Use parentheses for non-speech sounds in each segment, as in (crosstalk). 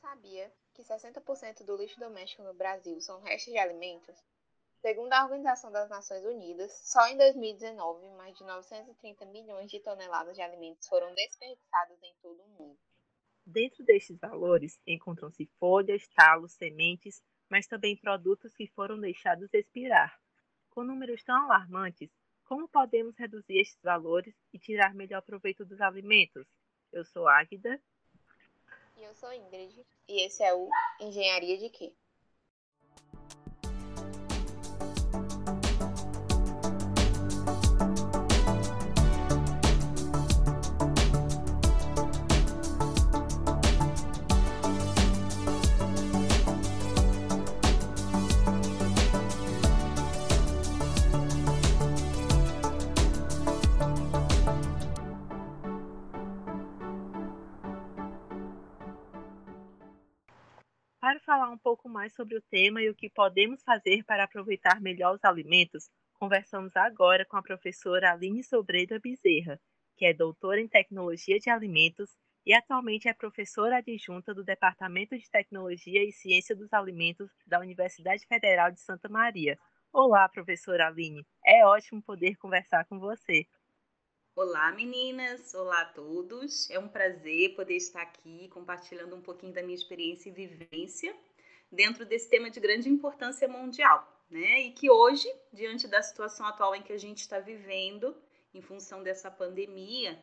sabia que 60% do lixo doméstico no Brasil são restos de alimentos? Segundo a Organização das Nações Unidas, só em 2019, mais de 930 milhões de toneladas de alimentos foram desperdiçados em todo o mundo. Dentro destes valores encontram-se folhas, talos, sementes, mas também produtos que foram deixados expirar. Com números tão alarmantes, como podemos reduzir estes valores e tirar melhor proveito dos alimentos? Eu sou Águida. E eu sou Ingrid. E esse é o Engenharia de Quê? Falar um pouco mais sobre o tema e o que podemos fazer para aproveitar melhor os alimentos, conversamos agora com a professora Aline Sobreira Bezerra, que é doutora em Tecnologia de Alimentos e atualmente é professora adjunta do Departamento de Tecnologia e Ciência dos Alimentos da Universidade Federal de Santa Maria. Olá, professora Aline. É ótimo poder conversar com você. Olá, meninas! Olá a todos! É um prazer poder estar aqui compartilhando um pouquinho da minha experiência e vivência dentro desse tema de grande importância mundial, né? E que hoje, diante da situação atual em que a gente está vivendo, em função dessa pandemia,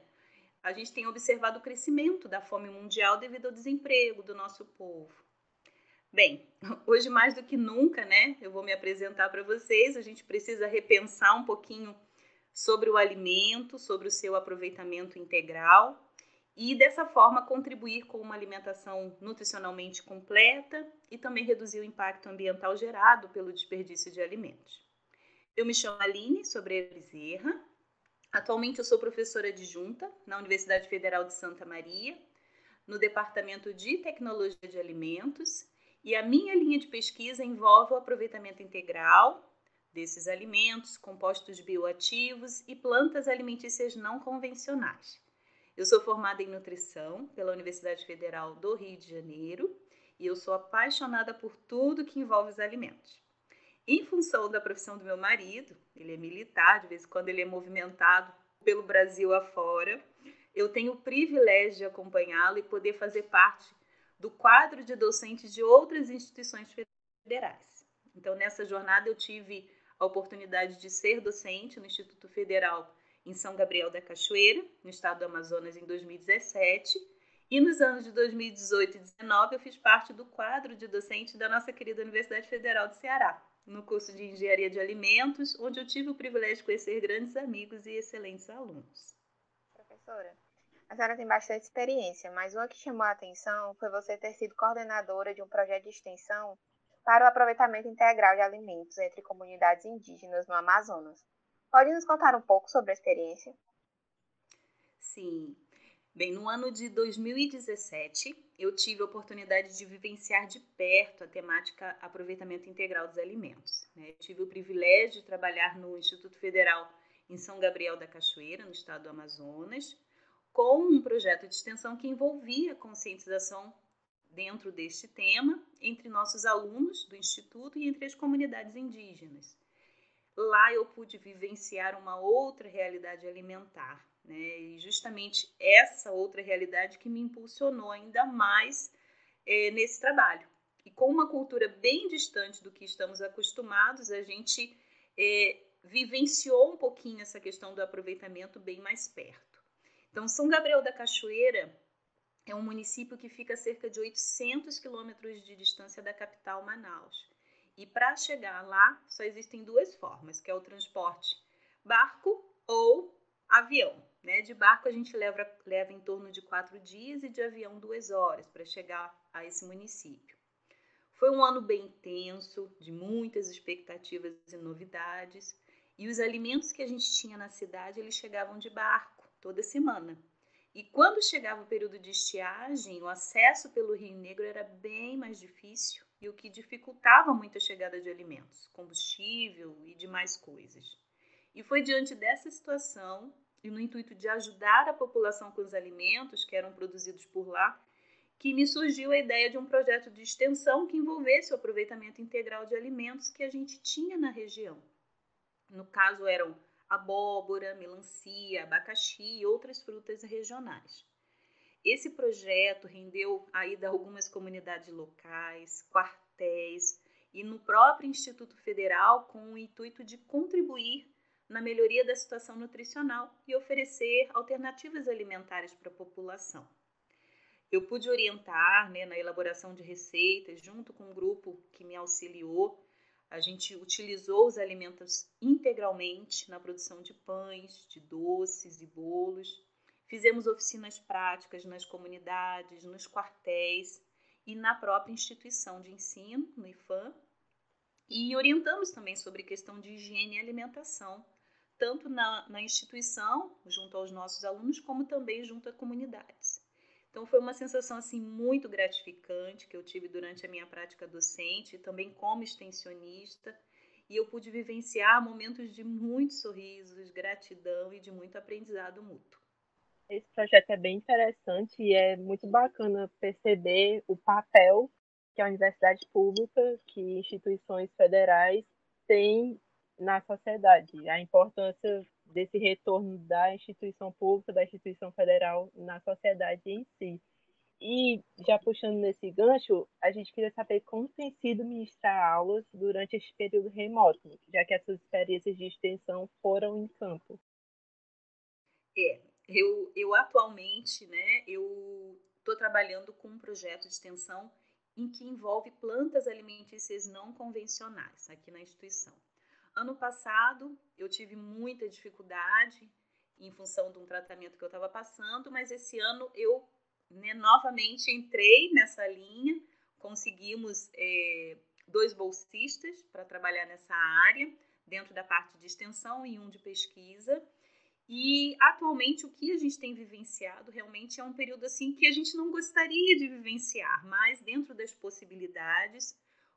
a gente tem observado o crescimento da fome mundial devido ao desemprego do nosso povo. Bem, (laughs) hoje mais do que nunca, né? Eu vou me apresentar para vocês. A gente precisa repensar um pouquinho sobre o alimento, sobre o seu aproveitamento integral e dessa forma contribuir com uma alimentação nutricionalmente completa e também reduzir o impacto ambiental gerado pelo desperdício de alimentos. Eu me chamo Aline Sobreira Bezerra. Atualmente eu sou professora adjunta na Universidade Federal de Santa Maria, no Departamento de Tecnologia de Alimentos, e a minha linha de pesquisa envolve o aproveitamento integral desses alimentos, compostos bioativos e plantas alimentícias não convencionais. Eu sou formada em nutrição pela Universidade Federal do Rio de Janeiro e eu sou apaixonada por tudo que envolve os alimentos. Em função da profissão do meu marido, ele é militar, de vez em quando ele é movimentado pelo Brasil afora, eu tenho o privilégio de acompanhá-lo e poder fazer parte do quadro de docentes de outras instituições federais. Então, nessa jornada, eu tive a oportunidade de ser docente no Instituto Federal em São Gabriel da Cachoeira, no estado do Amazonas, em 2017. E nos anos de 2018 e 2019, eu fiz parte do quadro de docente da nossa querida Universidade Federal do Ceará, no curso de Engenharia de Alimentos, onde eu tive o privilégio de conhecer grandes amigos e excelentes alunos. Professora, a senhora tem bastante experiência, mas uma que chamou a atenção foi você ter sido coordenadora de um projeto de extensão para o aproveitamento integral de alimentos entre comunidades indígenas no Amazonas. Pode nos contar um pouco sobre a experiência? Sim. Bem, no ano de 2017, eu tive a oportunidade de vivenciar de perto a temática aproveitamento integral dos alimentos. Né? Tive o privilégio de trabalhar no Instituto Federal em São Gabriel da Cachoeira, no estado do Amazonas, com um projeto de extensão que envolvia conscientização dentro deste tema entre nossos alunos do Instituto e entre as comunidades indígenas. Lá eu pude vivenciar uma outra realidade alimentar, né? E justamente essa outra realidade que me impulsionou ainda mais é, nesse trabalho. E com uma cultura bem distante do que estamos acostumados, a gente é, vivenciou um pouquinho essa questão do aproveitamento bem mais perto. Então, São Gabriel da Cachoeira é um município que fica a cerca de 800 quilômetros de distância da capital Manaus. E para chegar lá, só existem duas formas, que é o transporte barco ou avião. Né? De barco a gente leva, leva em torno de quatro dias e de avião duas horas para chegar a esse município. Foi um ano bem intenso, de muitas expectativas e novidades. E os alimentos que a gente tinha na cidade, eles chegavam de barco toda semana. E quando chegava o período de estiagem, o acesso pelo Rio Negro era bem mais difícil e o que dificultava muito a chegada de alimentos, combustível e demais coisas. E foi diante dessa situação e no intuito de ajudar a população com os alimentos que eram produzidos por lá, que me surgiu a ideia de um projeto de extensão que envolvesse o aproveitamento integral de alimentos que a gente tinha na região. No caso, eram abóbora, melancia, abacaxi e outras frutas regionais. Esse projeto rendeu a ida a algumas comunidades locais, quartéis e no próprio Instituto Federal com o intuito de contribuir na melhoria da situação nutricional e oferecer alternativas alimentares para a população. Eu pude orientar né, na elaboração de receitas, junto com um grupo que me auxiliou. A gente utilizou os alimentos integralmente na produção de pães, de doces e bolos. Fizemos oficinas práticas nas comunidades, nos quartéis e na própria instituição de ensino, no IFAM. E orientamos também sobre questão de higiene e alimentação, tanto na, na instituição, junto aos nossos alunos, como também junto a comunidades. Então foi uma sensação assim muito gratificante que eu tive durante a minha prática docente, também como extensionista, e eu pude vivenciar momentos de muitos sorrisos, gratidão e de muito aprendizado mútuo. Esse projeto é bem interessante e é muito bacana perceber o papel que a universidade pública, que instituições federais têm na sociedade, a importância desse retorno da instituição pública, da instituição federal na sociedade em si. E já puxando nesse gancho, a gente queria saber como tem sido ministrar aulas durante esse período remoto, já que essas experiências de extensão foram em campo. É, eu, eu atualmente, né, eu estou trabalhando com um projeto de extensão em que envolve plantas alimentícias não convencionais aqui na instituição. Ano passado eu tive muita dificuldade em função de um tratamento que eu estava passando, mas esse ano eu né, novamente entrei nessa linha, conseguimos é, dois bolsistas para trabalhar nessa área, dentro da parte de extensão e um de pesquisa. E atualmente o que a gente tem vivenciado realmente é um período assim que a gente não gostaria de vivenciar, mas dentro das possibilidades,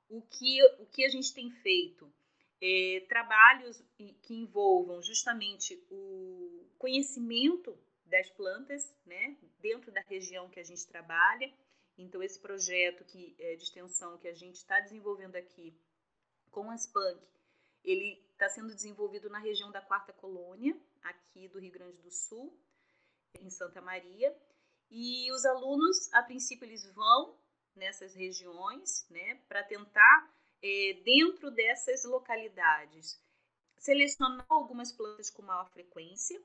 o que, o que a gente tem feito é, trabalhos que envolvam justamente o conhecimento das plantas, né, dentro da região que a gente trabalha. Então, esse projeto que, é, de extensão que a gente está desenvolvendo aqui com as PANC, ele está sendo desenvolvido na região da Quarta Colônia, aqui do Rio Grande do Sul, em Santa Maria. E os alunos, a princípio, eles vão nessas regiões, né, para tentar é, dentro dessas localidades, selecionar algumas plantas com maior frequência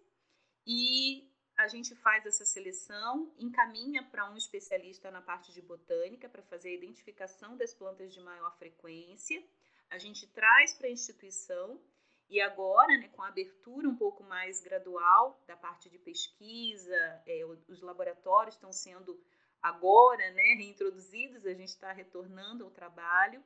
e a gente faz essa seleção, encaminha para um especialista na parte de botânica para fazer a identificação das plantas de maior frequência. A gente traz para a instituição e agora, né, com a abertura um pouco mais gradual da parte de pesquisa, é, os laboratórios estão sendo agora né, reintroduzidos, a gente está retornando ao trabalho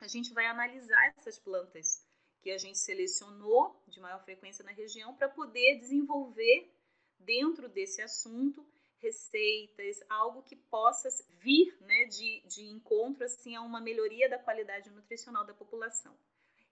a gente vai analisar essas plantas que a gente selecionou de maior frequência na região para poder desenvolver dentro desse assunto receitas, algo que possa vir né, de, de encontro assim, a uma melhoria da qualidade nutricional da população.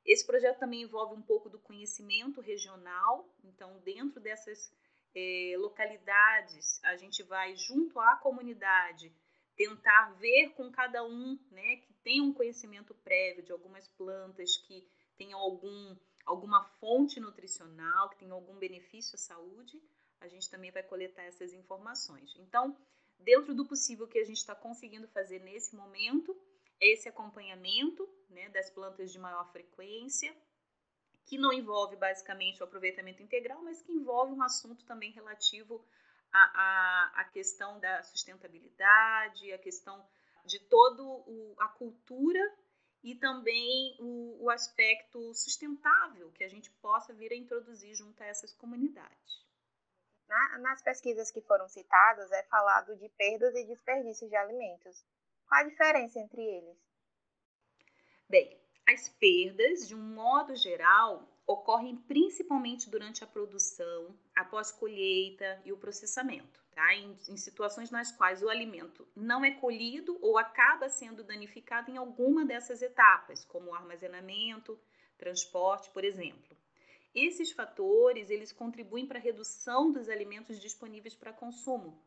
Esse projeto também envolve um pouco do conhecimento regional, então, dentro dessas eh, localidades, a gente vai junto à comunidade tentar ver com cada um, né, que tem um conhecimento prévio de algumas plantas que tenham algum, alguma fonte nutricional, que tenham algum benefício à saúde, a gente também vai coletar essas informações. Então, dentro do possível que a gente está conseguindo fazer nesse momento, é esse acompanhamento né, das plantas de maior frequência, que não envolve basicamente o aproveitamento integral, mas que envolve um assunto também relativo a questão da sustentabilidade, a questão de toda a cultura e também o, o, aspecto sustentável que a gente possa vir a introduzir junto a essas comunidades. Na, nas pesquisas que foram citadas, é falado de perdas e desperdícios de alimentos. Qual a diferença entre eles? Bem, as perdas, de um modo geral, ocorrem principalmente durante a produção, após colheita e o processamento, tá? Em, em, situações nas quais o alimento não é colhido ou acaba sendo danificado em alguma dessas etapas, como o armazenamento, transporte, por exemplo. Esses fatores, eles contribuem para a redução dos alimentos disponíveis para consumo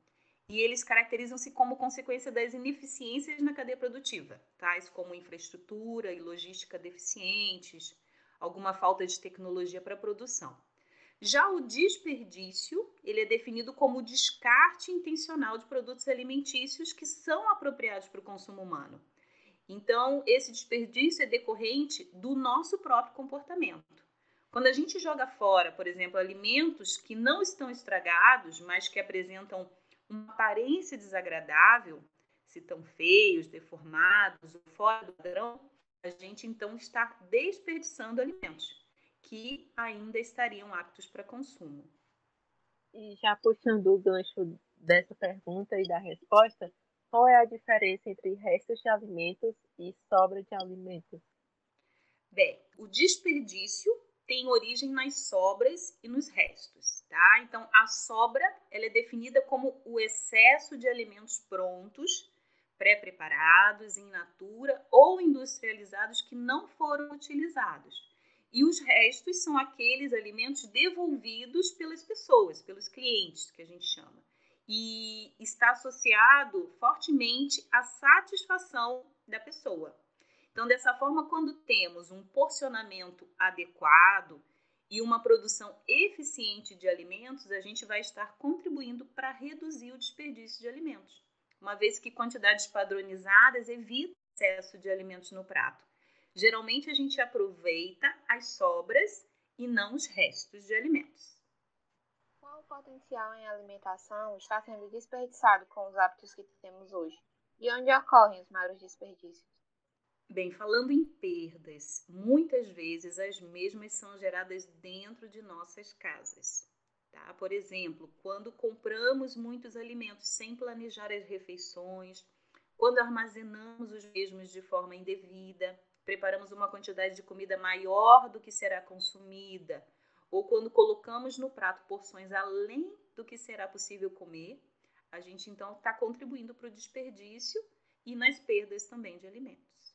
e eles caracterizam-se como consequência das ineficiências na cadeia produtiva, tais como infraestrutura e logística deficientes, alguma falta de tecnologia para a produção. Já o desperdício, ele é definido como descarte intencional de produtos alimentícios que são apropriados para o consumo humano. Então, esse desperdício é decorrente do nosso próprio comportamento. Quando a gente joga fora, por exemplo, alimentos que não estão estragados, mas que apresentam uma aparência desagradável, se estão feios, deformados fora do padrão, a gente então está desperdiçando alimentos que ainda estariam aptos para consumo. E já puxando o gancho dessa pergunta e da resposta, qual é a diferença entre restos de alimentos e sobra de alimentos? Bem, o desperdício tem origem nas sobras e nos restos, tá? Então, a sobra ela é definida como o excesso de alimentos prontos, pré-preparados, in natura ou industrializados que não foram utilizados. E os restos são aqueles alimentos devolvidos pelas pessoas, pelos clientes, que a gente chama. E está associado fortemente à satisfação da pessoa. Então, dessa forma, quando temos um porcionamento adequado e uma produção eficiente de alimentos, a gente vai estar contribuindo para reduzir o desperdício de alimentos, uma vez que quantidades padronizadas evitam o excesso de alimentos no prato. Geralmente, a gente aproveita as sobras e não os restos de alimentos. Qual o potencial em alimentação está sendo desperdiçado com os hábitos que temos hoje? E onde ocorrem os maiores desperdícios? Bem, falando em perdas, muitas vezes as mesmas são geradas dentro de nossas casas. Tá? Por exemplo, quando compramos muitos alimentos sem planejar as refeições, quando armazenamos os mesmos de forma indevida, preparamos uma quantidade de comida maior do que será consumida, ou quando colocamos no prato porções além do que será possível comer, a gente então está contribuindo para o desperdício e nas perdas também de alimentos.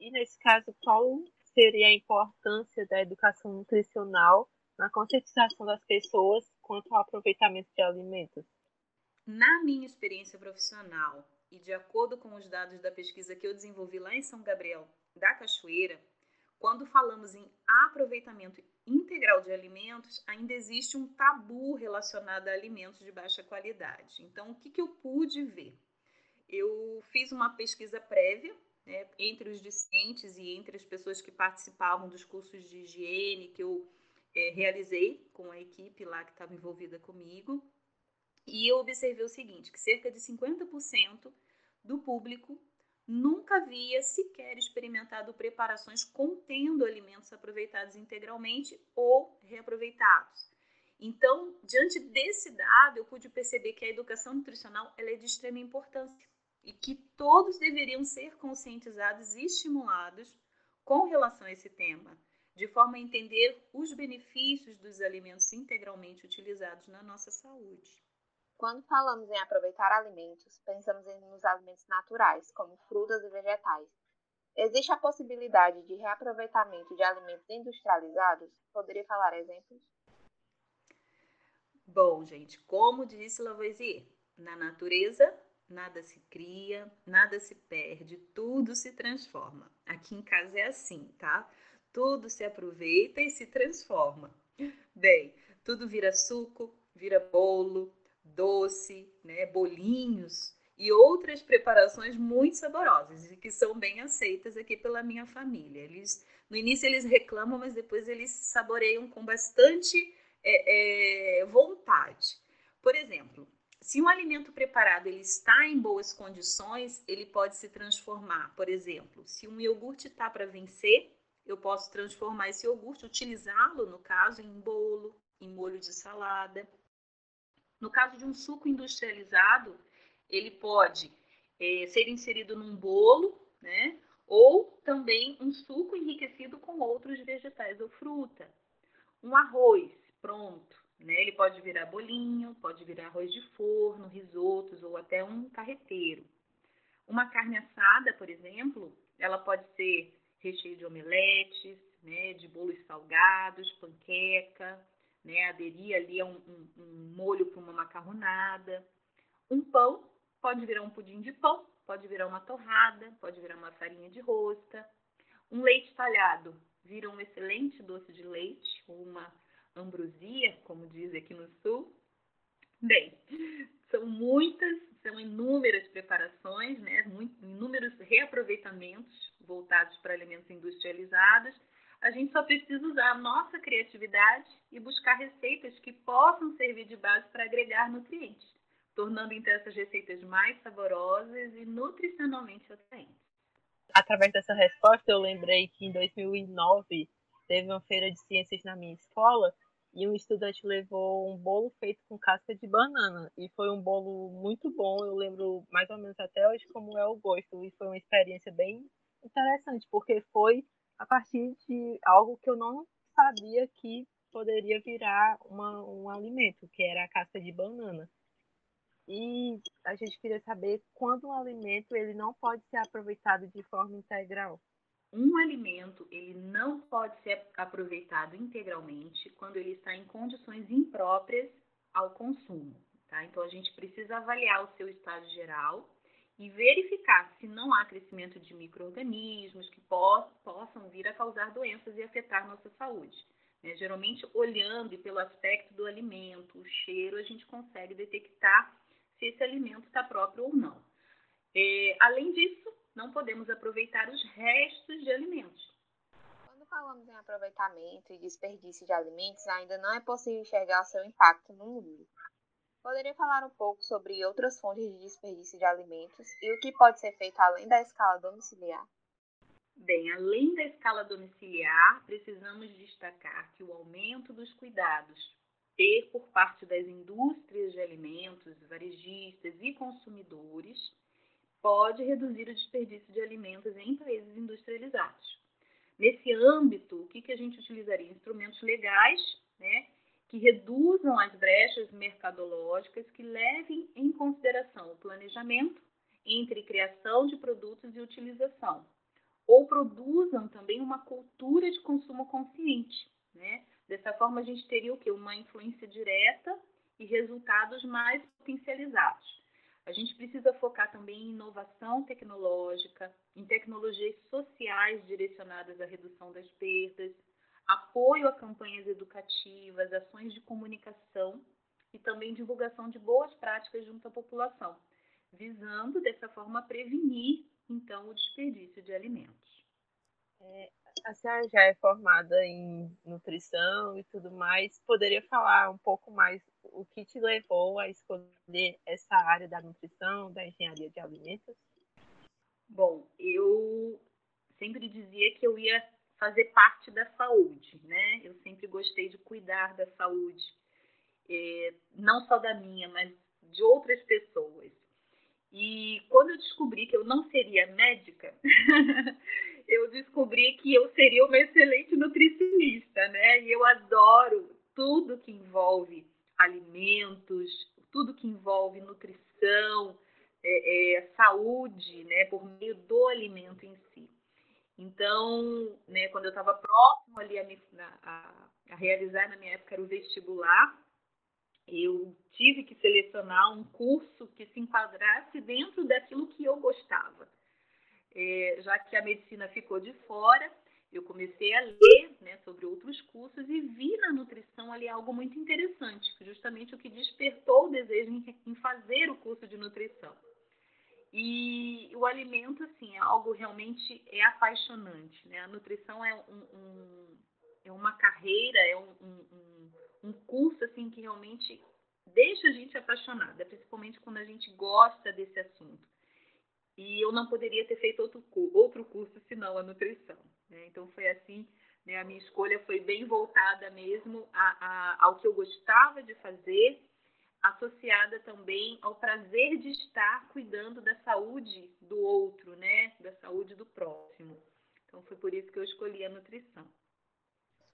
E nesse caso, qual seria a importância da educação nutricional na conscientização das pessoas quanto ao aproveitamento de alimentos? Na minha experiência profissional e de acordo com os dados da pesquisa que eu desenvolvi lá em São Gabriel da Cachoeira, quando falamos em aproveitamento integral de alimentos, ainda existe um tabu relacionado a alimentos de baixa qualidade. Então, o que, que eu pude ver? Eu fiz uma pesquisa prévia né, entre os discentes e entre as pessoas que participavam dos cursos de higiene que eu é, realizei com a equipe lá que estava envolvida comigo. E eu observei o seguinte, que cerca de 50% do público nunca havia sequer experimentado preparações contendo alimentos aproveitados integralmente ou reaproveitados. Então, diante desse dado, eu pude perceber que a educação nutricional ela é de extrema importância e que todos deveriam ser conscientizados e estimulados com relação a esse tema, de forma a entender os benefícios dos alimentos integralmente utilizados na nossa saúde. Quando falamos em aproveitar alimentos, pensamos nos alimentos naturais, como frutas e vegetais. Existe a possibilidade de reaproveitamento de alimentos industrializados? Poderia falar exemplos? Bom, gente, como disse Lavoisier, na natureza nada se cria, nada se perde, tudo se transforma. Aqui em casa é assim, tá? Tudo se aproveita e se transforma. Bem, tudo vira suco, vira bolo, doce, né, bolinhos e outras preparações muito saborosas e que são bem aceitas aqui pela minha família. Eles, no início eles reclamam, mas depois eles saboreiam com bastante é, é, vontade. Por exemplo, se um alimento preparado ele está em boas condições, ele pode se transformar. Por exemplo, se um iogurte está para vencer, eu posso transformar esse iogurte, utilizá-lo, no caso, em bolo, em molho de salada. No caso de um suco industrializado, ele pode é, ser inserido num bolo, né? Ou também um suco enriquecido com outros vegetais ou fruta. Um arroz pronto, né? Ele pode virar bolinho, pode virar arroz de forno, risotos ou até um carreteiro. Uma carne assada, por exemplo, ela pode ser recheio de omeletes, né, de bolos salgados, panqueca, né, aderir ali a um, um, um molho para uma macarronada. Um pão pode virar um pudim de pão, pode virar uma torrada, pode virar uma farinha de rosca. Um leite talhado vira um excelente doce de leite, uma ambrosia, como diz aqui no sul. Bem, são muitas, são inúmeras preparações, né? inúmeros reaproveitamentos voltados para alimentos industrializados. A gente só precisa usar a nossa criatividade e buscar receitas que possam servir de base para agregar nutrientes, tornando então essas receitas mais saborosas e nutricionalmente atraentes. Através dessa resposta, eu lembrei que em 2009 teve uma feira de ciências na minha escola e um estudante levou um bolo feito com casca de banana e foi um bolo muito bom. Eu lembro mais ou menos até hoje como é o gosto e foi uma experiência bem interessante porque foi a partir de algo que eu não sabia que poderia virar uma, um alimento, que era a casca de banana. E a gente queria saber quando um alimento ele não pode ser aproveitado de forma integral um alimento ele não pode ser aproveitado integralmente quando ele está em condições impróprias ao consumo. Tá? Então a gente precisa avaliar o seu estado geral e verificar se não há crescimento de micro-organismos que po possam vir a causar doenças e afetar nossa saúde. Né? Geralmente, olhando pelo aspecto do alimento, o cheiro, a gente consegue detectar se esse alimento está próprio ou não. É, além disso, não podemos aproveitar os restos de alimentos. Quando falamos em aproveitamento e desperdício de alimentos, ainda não é possível enxergar seu impacto no mundo. Poderia falar um pouco sobre outras fontes de desperdício de alimentos e o que pode ser feito além da escala domiciliar? Bem, além da escala domiciliar, precisamos destacar que o aumento dos cuidados ter por parte das indústrias de alimentos, varejistas e consumidores pode reduzir o desperdício de alimentos em países industrializados. Nesse âmbito, o que, que a gente utilizaria? Instrumentos legais, né, que reduzam as brechas mercadológicas, que levem em consideração o planejamento entre criação de produtos e utilização, ou produzam também uma cultura de consumo consciente. Né? Dessa forma, a gente teria o quê? Uma influência direta e resultados mais potencializados. A gente precisa focar também em inovação tecnológica, em tecnologias sociais direcionadas à redução das perdas, apoio a campanhas educativas, ações de comunicação e também divulgação de boas práticas junto à população, visando dessa forma prevenir então o desperdício de alimentos. É, a senhora já é formada em nutrição e tudo mais, poderia falar um pouco mais o que te levou a escolher essa área da nutrição, da engenharia de alimentos? Bom, eu sempre dizia que eu ia fazer parte da saúde, né? Eu sempre gostei de cuidar da saúde, é, não só da minha, mas de outras pessoas. E quando eu descobri que eu não seria médica, (laughs) eu descobri que eu seria uma excelente nutricionista, né? E eu adoro tudo que envolve alimentos, tudo que envolve nutrição, é, é, saúde, né? Por meio do alimento em si. Então, né? Quando eu estava próximo ali a, a, a realizar na minha época era o vestibular, eu tive que selecionar um curso que se enquadrasse dentro daquilo que eu gostava. É, já que a medicina ficou de fora, eu comecei a ler né, sobre outros cursos e vi na nutrição ali algo muito interessante, justamente o que despertou o desejo em, em fazer o curso de nutrição. E o alimento, assim, é algo realmente é apaixonante, né? A nutrição é, um, um é uma carreira, é um, um um curso assim que realmente deixa a gente apaixonada, principalmente quando a gente gosta desse assunto. E eu não poderia ter feito outro, outro curso senão a nutrição. Né? Então foi assim, né? a minha escolha foi bem voltada mesmo a, a, ao que eu gostava de fazer, associada também ao prazer de estar cuidando da saúde do outro, né? da saúde do próximo. Então foi por isso que eu escolhi a nutrição.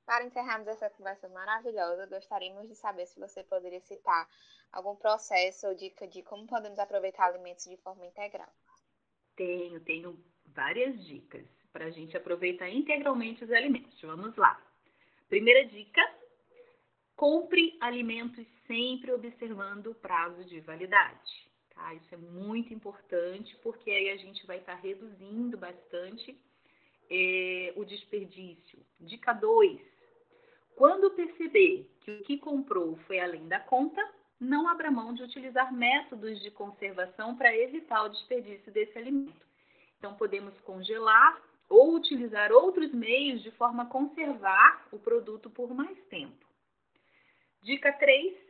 Para encerrarmos essa conversa maravilhosa, gostaríamos de saber se você poderia citar algum processo ou dica de como podemos aproveitar alimentos de forma integral. Tenho, tenho várias dicas para a gente aproveitar integralmente os alimentos. Vamos lá. Primeira dica: compre alimentos sempre observando o prazo de validade. Tá? Isso é muito importante, porque aí a gente vai estar tá reduzindo bastante é, o desperdício. Dica 2. Quando perceber que o que comprou foi além da conta, não abra mão de utilizar métodos de conservação para evitar o desperdício desse alimento. Então, podemos congelar ou utilizar outros meios de forma a conservar o produto por mais tempo. Dica 3.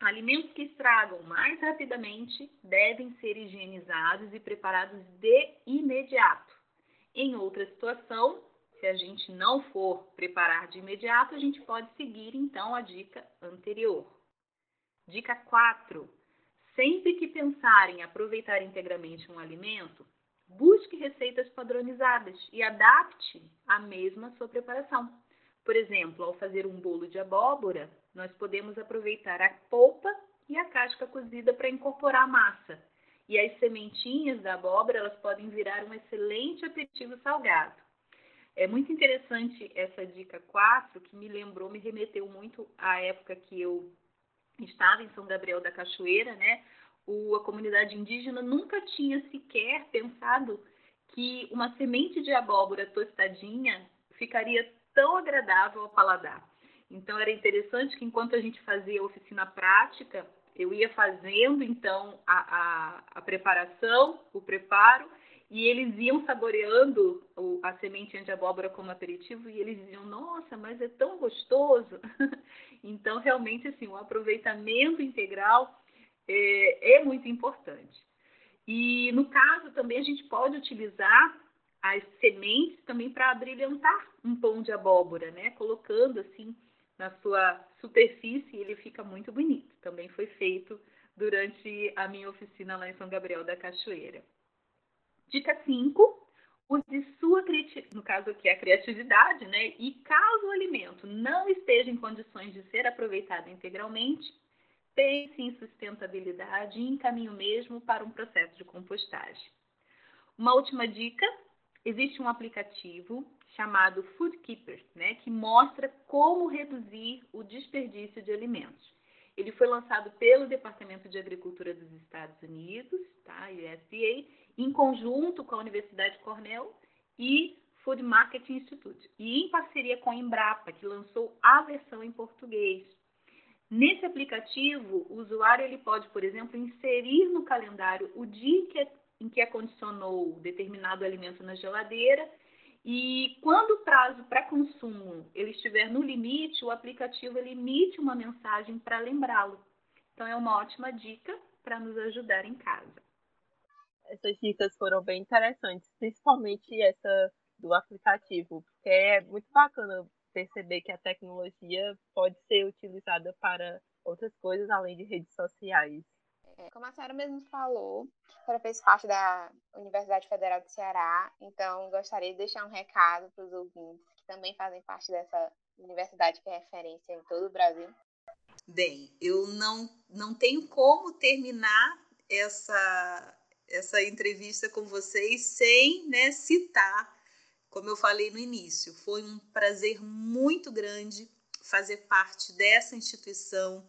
Alimentos que estragam mais rapidamente devem ser higienizados e preparados de imediato. Em outra situação, se a gente não for preparar de imediato, a gente pode seguir então a dica anterior. Dica 4. Sempre que pensar em aproveitar integralmente um alimento, busque receitas padronizadas e adapte a mesma sua preparação. Por exemplo, ao fazer um bolo de abóbora, nós podemos aproveitar a polpa e a casca cozida para incorporar a massa. E as sementinhas da abóbora, elas podem virar um excelente aperitivo salgado. É muito interessante essa dica 4, que me lembrou, me remeteu muito à época que eu estava em São Gabriel da Cachoeira, né? O, a comunidade indígena nunca tinha sequer pensado que uma semente de abóbora tostadinha ficaria tão agradável ao paladar. Então era interessante que enquanto a gente fazia a oficina prática, eu ia fazendo então a, a, a preparação, o preparo, e eles iam saboreando a sementinha de abóbora como aperitivo e eles diziam, nossa, mas é tão gostoso. (laughs) então, realmente, assim, o aproveitamento integral é, é muito importante. E no caso também a gente pode utilizar as sementes também para brilhantar um pão de abóbora, né? Colocando assim na sua superfície, ele fica muito bonito. Também foi feito durante a minha oficina lá em São Gabriel da Cachoeira. Dica 5. Use sua no caso aqui a criatividade, né? E caso o alimento não esteja em condições de ser aproveitado integralmente, pense em sustentabilidade e encaminhe mesmo para um processo de compostagem. Uma última dica: existe um aplicativo chamado Food Keeper, né, que mostra como reduzir o desperdício de alimentos. Ele foi lançado pelo Departamento de Agricultura dos Estados Unidos, tá, USDA, em conjunto com a Universidade Cornell e Food Market Institute, e em parceria com a Embrapa, que lançou a versão em português. Nesse aplicativo, o usuário ele pode, por exemplo, inserir no calendário o dia que, em que acondicionou determinado alimento na geladeira e quando o prazo para consumo ele estiver no limite, o aplicativo ele emite uma mensagem para lembrá-lo. Então é uma ótima dica para nos ajudar em casa. Essas dicas foram bem interessantes, principalmente essa do aplicativo, porque é muito bacana perceber que a tecnologia pode ser utilizada para outras coisas além de redes sociais. É, como a senhora mesmo falou, a senhora fez parte da Universidade Federal do Ceará, então gostaria de deixar um recado para os ouvintes que também fazem parte dessa universidade que é referência em todo o Brasil. Bem, eu não, não tenho como terminar essa, essa entrevista com vocês sem né, citar, como eu falei no início, foi um prazer muito grande fazer parte dessa instituição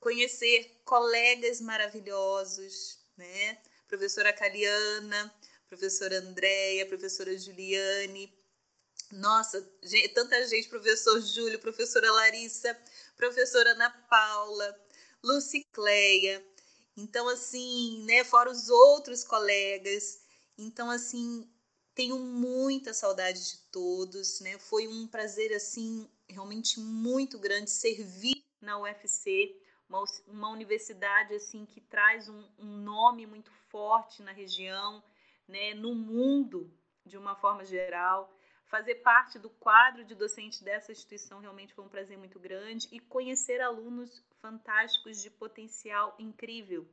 conhecer colegas maravilhosos, né? Professora Caliana, professora Andréia, professora Juliane, nossa, gente, tanta gente, professor Júlio, professora Larissa, professora Ana Paula, Lucicleia. Então, assim, né, fora os outros colegas. Então, assim, tenho muita saudade de todos, né? Foi um prazer, assim, realmente muito grande servir na UFC uma, uma universidade assim que traz um, um nome muito forte na região, né, no mundo de uma forma geral. Fazer parte do quadro de docente dessa instituição realmente foi um prazer muito grande e conhecer alunos fantásticos de potencial incrível.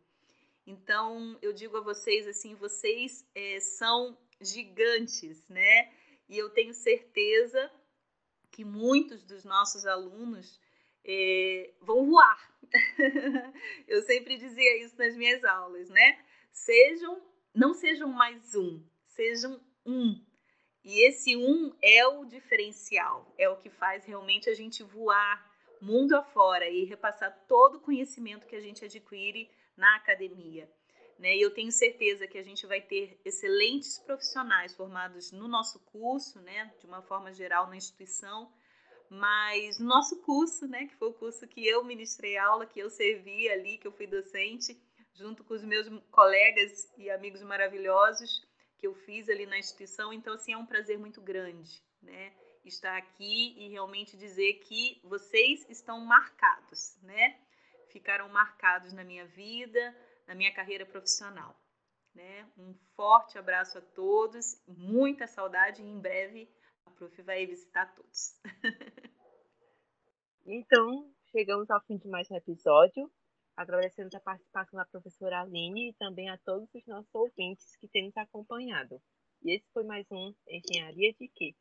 Então, eu digo a vocês assim, vocês é, são gigantes, né? E eu tenho certeza que muitos dos nossos alunos é, vão voar. (laughs) eu sempre dizia isso nas minhas aulas, né? Sejam, não sejam mais um, sejam um. E esse um é o diferencial, é o que faz realmente a gente voar mundo afora e repassar todo o conhecimento que a gente adquire na academia. Né? E eu tenho certeza que a gente vai ter excelentes profissionais formados no nosso curso, né? de uma forma geral na instituição, mas no nosso curso, né? que foi o curso que eu ministrei aula, que eu servi ali, que eu fui docente, junto com os meus colegas e amigos maravilhosos que eu fiz ali na instituição. Então, assim, é um prazer muito grande, né? Estar aqui e realmente dizer que vocês estão marcados, né? Ficaram marcados na minha vida, na minha carreira profissional. Né? Um forte abraço a todos, muita saudade e em breve a Prof vai visitar todos. (laughs) então, chegamos ao fim de mais um episódio. Agradecemos a participação da professora Aline e também a todos os nossos ouvintes que têm nos acompanhado. E esse foi mais um Engenharia de Quê?